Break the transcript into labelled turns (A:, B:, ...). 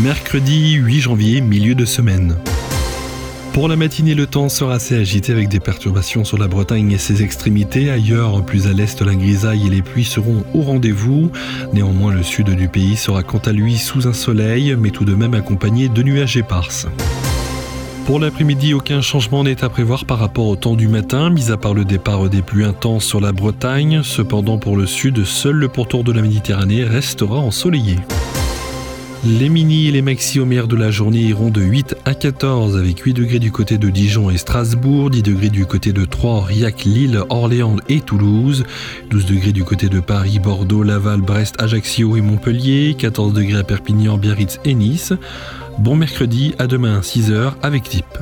A: Mercredi 8 janvier, milieu de semaine. Pour la matinée, le temps sera assez agité avec des perturbations sur la Bretagne et ses extrémités. Ailleurs, plus à l'est, la grisaille et les pluies seront au rendez-vous. Néanmoins, le sud du pays sera quant à lui sous un soleil, mais tout de même accompagné de nuages éparses. Pour l'après-midi, aucun changement n'est à prévoir par rapport au temps du matin, mis à part le départ des pluies intenses sur la Bretagne. Cependant, pour le sud, seul le pourtour de la Méditerranée restera ensoleillé. Les mini et les maxi homères de la journée iront de 8 à 14 avec 8 degrés du côté de Dijon et Strasbourg, 10 degrés du côté de Troyes, Aurillac, Lille, Orléans et Toulouse, 12 degrés du côté de Paris, Bordeaux, Laval, Brest, Ajaccio et Montpellier, 14 degrés à Perpignan, Biarritz et Nice. Bon mercredi, à demain 6h avec Type.